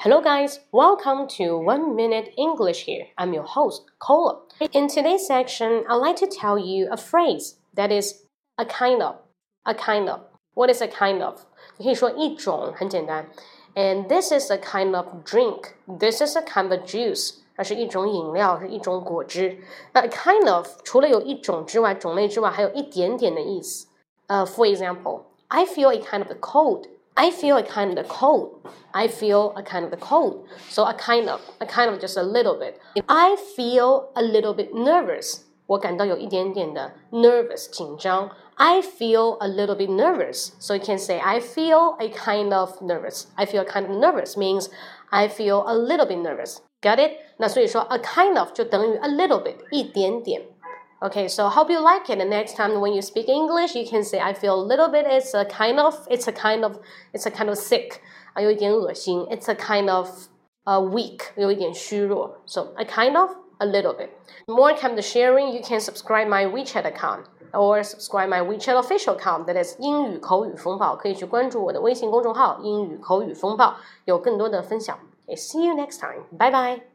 Hello, guys. Welcome to One Minute English here. I'm your host, Cola. In today's section, I'd like to tell you a phrase that is a kind of. A kind of. What is a kind of? 你可以说一种，很简单。And this is a kind of drink. This is a kind of juice. 它是一种饮料，是一种果汁。那 kind of 除了有一种之外，种类之外，还有一点点的意思。呃、uh,，For example, I feel a kind of cold. I feel a kind of cold. I feel a kind of cold. So a kind of, a kind of just a little bit. I feel a little bit nervous. 我感到有一点点的 nervous 紧张。I feel a little bit nervous. So you can say I feel a kind of nervous. I feel a kind of nervous means I feel a little bit nervous. Got it? 那所以说 a kind of 就等于 a little bit 一点点。 Okay, so hope you like it. The next time when you speak English, you can say, "I feel a little bit. It's a kind of. It's a kind of. It's a kind of sick. 啊，有一点恶心。It's a kind of uh, weak. 有一点虚弱。So a kind of, a little bit. More kind of sharing. You can subscribe my WeChat account or subscribe my WeChat official account. That is 英语口语风暴。可以去关注我的微信公众号“英语口语风暴”，有更多的分享。Okay, see you next time. Bye bye.